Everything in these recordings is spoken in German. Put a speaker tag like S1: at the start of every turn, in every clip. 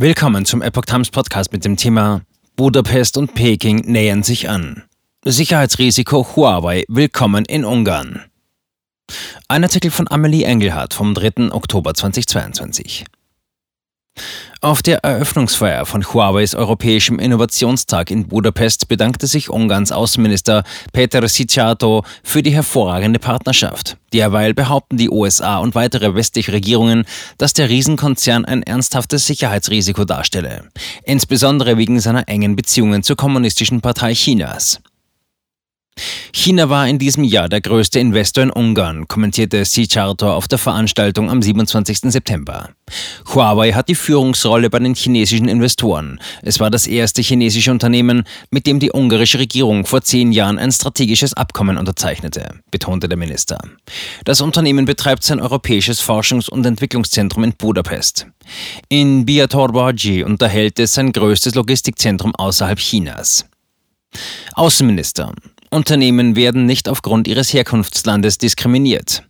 S1: Willkommen zum Epoch Times Podcast mit dem Thema Budapest und Peking nähern sich an. Sicherheitsrisiko Huawei willkommen in Ungarn. Ein Artikel von Amelie Engelhardt vom 3. Oktober 2022. Auf der Eröffnungsfeier von Huaweis Europäischem Innovationstag in Budapest bedankte sich Ungarns Außenminister Peter Szijjártó für die hervorragende Partnerschaft. Derweil behaupten die USA und weitere westliche Regierungen, dass der Riesenkonzern ein ernsthaftes Sicherheitsrisiko darstelle, insbesondere wegen seiner engen Beziehungen zur Kommunistischen Partei Chinas. China war in diesem Jahr der größte Investor in Ungarn, kommentierte Charter auf der Veranstaltung am 27. September. Huawei hat die Führungsrolle bei den chinesischen Investoren. Es war das erste chinesische Unternehmen, mit dem die ungarische Regierung vor zehn Jahren ein strategisches Abkommen unterzeichnete, betonte der Minister. Das Unternehmen betreibt sein europäisches Forschungs- und Entwicklungszentrum in Budapest. In Biatorbaji unterhält es sein größtes Logistikzentrum außerhalb Chinas. Außenminister. Unternehmen werden nicht aufgrund ihres Herkunftslandes diskriminiert.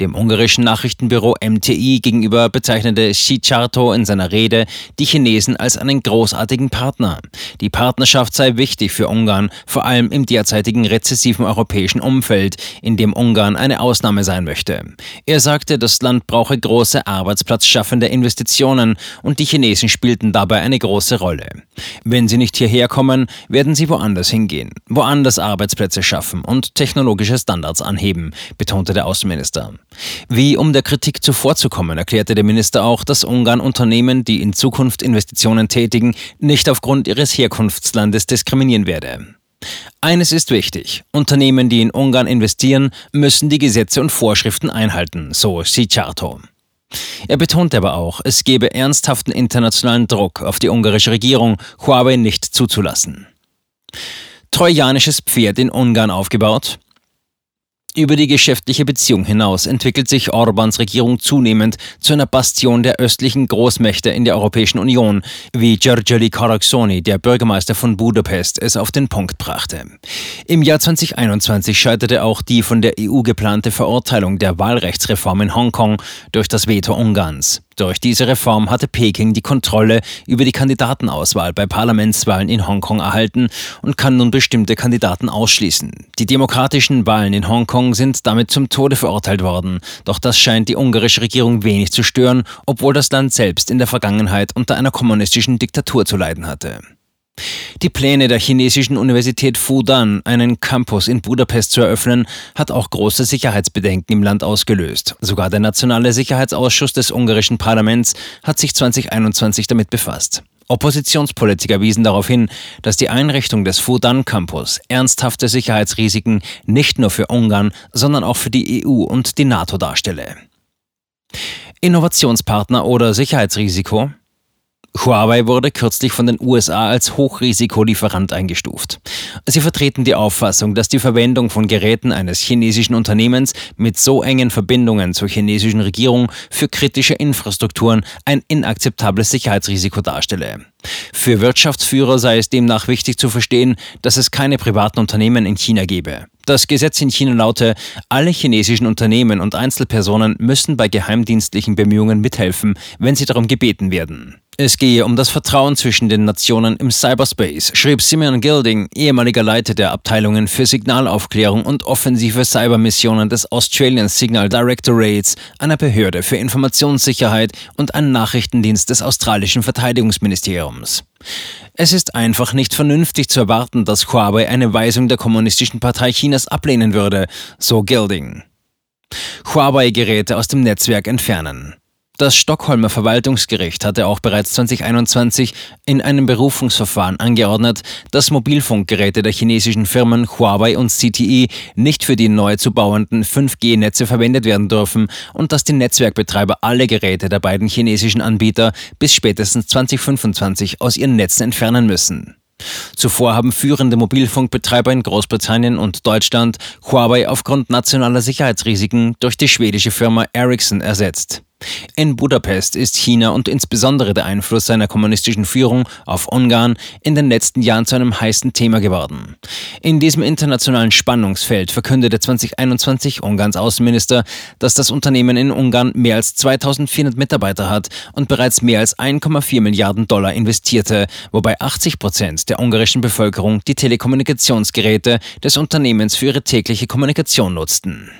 S1: Dem ungarischen Nachrichtenbüro MTI gegenüber bezeichnete Szijjártó in seiner Rede die Chinesen als einen großartigen Partner. Die Partnerschaft sei wichtig für Ungarn, vor allem im derzeitigen rezessiven europäischen Umfeld, in dem Ungarn eine Ausnahme sein möchte. Er sagte, das Land brauche große arbeitsplatzschaffende Investitionen und die Chinesen spielten dabei eine große Rolle. Wenn sie nicht hierher kommen, werden sie woanders hingehen, woanders Arbeitsplätze schaffen und technologische Standards anheben, betonte der Außenminister. Minister. Wie um der Kritik zuvorzukommen, erklärte der Minister auch, dass Ungarn Unternehmen, die in Zukunft Investitionen tätigen, nicht aufgrund ihres Herkunftslandes diskriminieren werde. Eines ist wichtig. Unternehmen, die in Ungarn investieren, müssen die Gesetze und Vorschriften einhalten, so Sicharto. Er betonte aber auch, es gebe ernsthaften internationalen Druck auf die ungarische Regierung, Huawei nicht zuzulassen. Trojanisches Pferd in Ungarn aufgebaut? Über die geschäftliche Beziehung hinaus entwickelt sich Orbans Regierung zunehmend zu einer Bastion der östlichen Großmächte in der Europäischen Union, wie Giorgeli Caraxoni, der Bürgermeister von Budapest, es auf den Punkt brachte. Im Jahr 2021 scheiterte auch die von der EU geplante Verurteilung der Wahlrechtsreform in Hongkong durch das Veto Ungarns. Durch diese Reform hatte Peking die Kontrolle über die Kandidatenauswahl bei Parlamentswahlen in Hongkong erhalten und kann nun bestimmte Kandidaten ausschließen. Die demokratischen Wahlen in Hongkong sind damit zum Tode verurteilt worden, doch das scheint die ungarische Regierung wenig zu stören, obwohl das Land selbst in der Vergangenheit unter einer kommunistischen Diktatur zu leiden hatte. Die Pläne der chinesischen Universität Fudan, einen Campus in Budapest zu eröffnen, hat auch große Sicherheitsbedenken im Land ausgelöst. Sogar der Nationale Sicherheitsausschuss des ungarischen Parlaments hat sich 2021 damit befasst. Oppositionspolitiker wiesen darauf hin, dass die Einrichtung des Fudan Campus ernsthafte Sicherheitsrisiken nicht nur für Ungarn, sondern auch für die EU und die NATO darstelle. Innovationspartner oder Sicherheitsrisiko? Huawei wurde kürzlich von den USA als Hochrisikolieferant eingestuft. Sie vertreten die Auffassung, dass die Verwendung von Geräten eines chinesischen Unternehmens mit so engen Verbindungen zur chinesischen Regierung für kritische Infrastrukturen ein inakzeptables Sicherheitsrisiko darstelle. Für Wirtschaftsführer sei es demnach wichtig zu verstehen, dass es keine privaten Unternehmen in China gebe. Das Gesetz in China laute, alle chinesischen Unternehmen und Einzelpersonen müssen bei geheimdienstlichen Bemühungen mithelfen, wenn sie darum gebeten werden. Es gehe um das Vertrauen zwischen den Nationen im Cyberspace, schrieb Simeon Gilding, ehemaliger Leiter der Abteilungen für Signalaufklärung und offensive Cybermissionen des Australian Signal Directorates, einer Behörde für Informationssicherheit und einem Nachrichtendienst des australischen Verteidigungsministeriums. Es ist einfach nicht vernünftig zu erwarten, dass Huawei eine Weisung der Kommunistischen Partei Chinas ablehnen würde, so Gilding. Huawei-Geräte aus dem Netzwerk entfernen. Das Stockholmer Verwaltungsgericht hatte auch bereits 2021 in einem Berufungsverfahren angeordnet, dass Mobilfunkgeräte der chinesischen Firmen Huawei und CTE nicht für die neu zu bauenden 5G-Netze verwendet werden dürfen und dass die Netzwerkbetreiber alle Geräte der beiden chinesischen Anbieter bis spätestens 2025 aus ihren Netzen entfernen müssen. Zuvor haben führende Mobilfunkbetreiber in Großbritannien und Deutschland Huawei aufgrund nationaler Sicherheitsrisiken durch die schwedische Firma Ericsson ersetzt. In Budapest ist China und insbesondere der Einfluss seiner kommunistischen Führung auf Ungarn in den letzten Jahren zu einem heißen Thema geworden. In diesem internationalen Spannungsfeld verkündete 2021 Ungarns Außenminister, dass das Unternehmen in Ungarn mehr als 2400 Mitarbeiter hat und bereits mehr als 1,4 Milliarden Dollar investierte, wobei 80 Prozent der ungarischen Bevölkerung die Telekommunikationsgeräte des Unternehmens für ihre tägliche Kommunikation nutzten.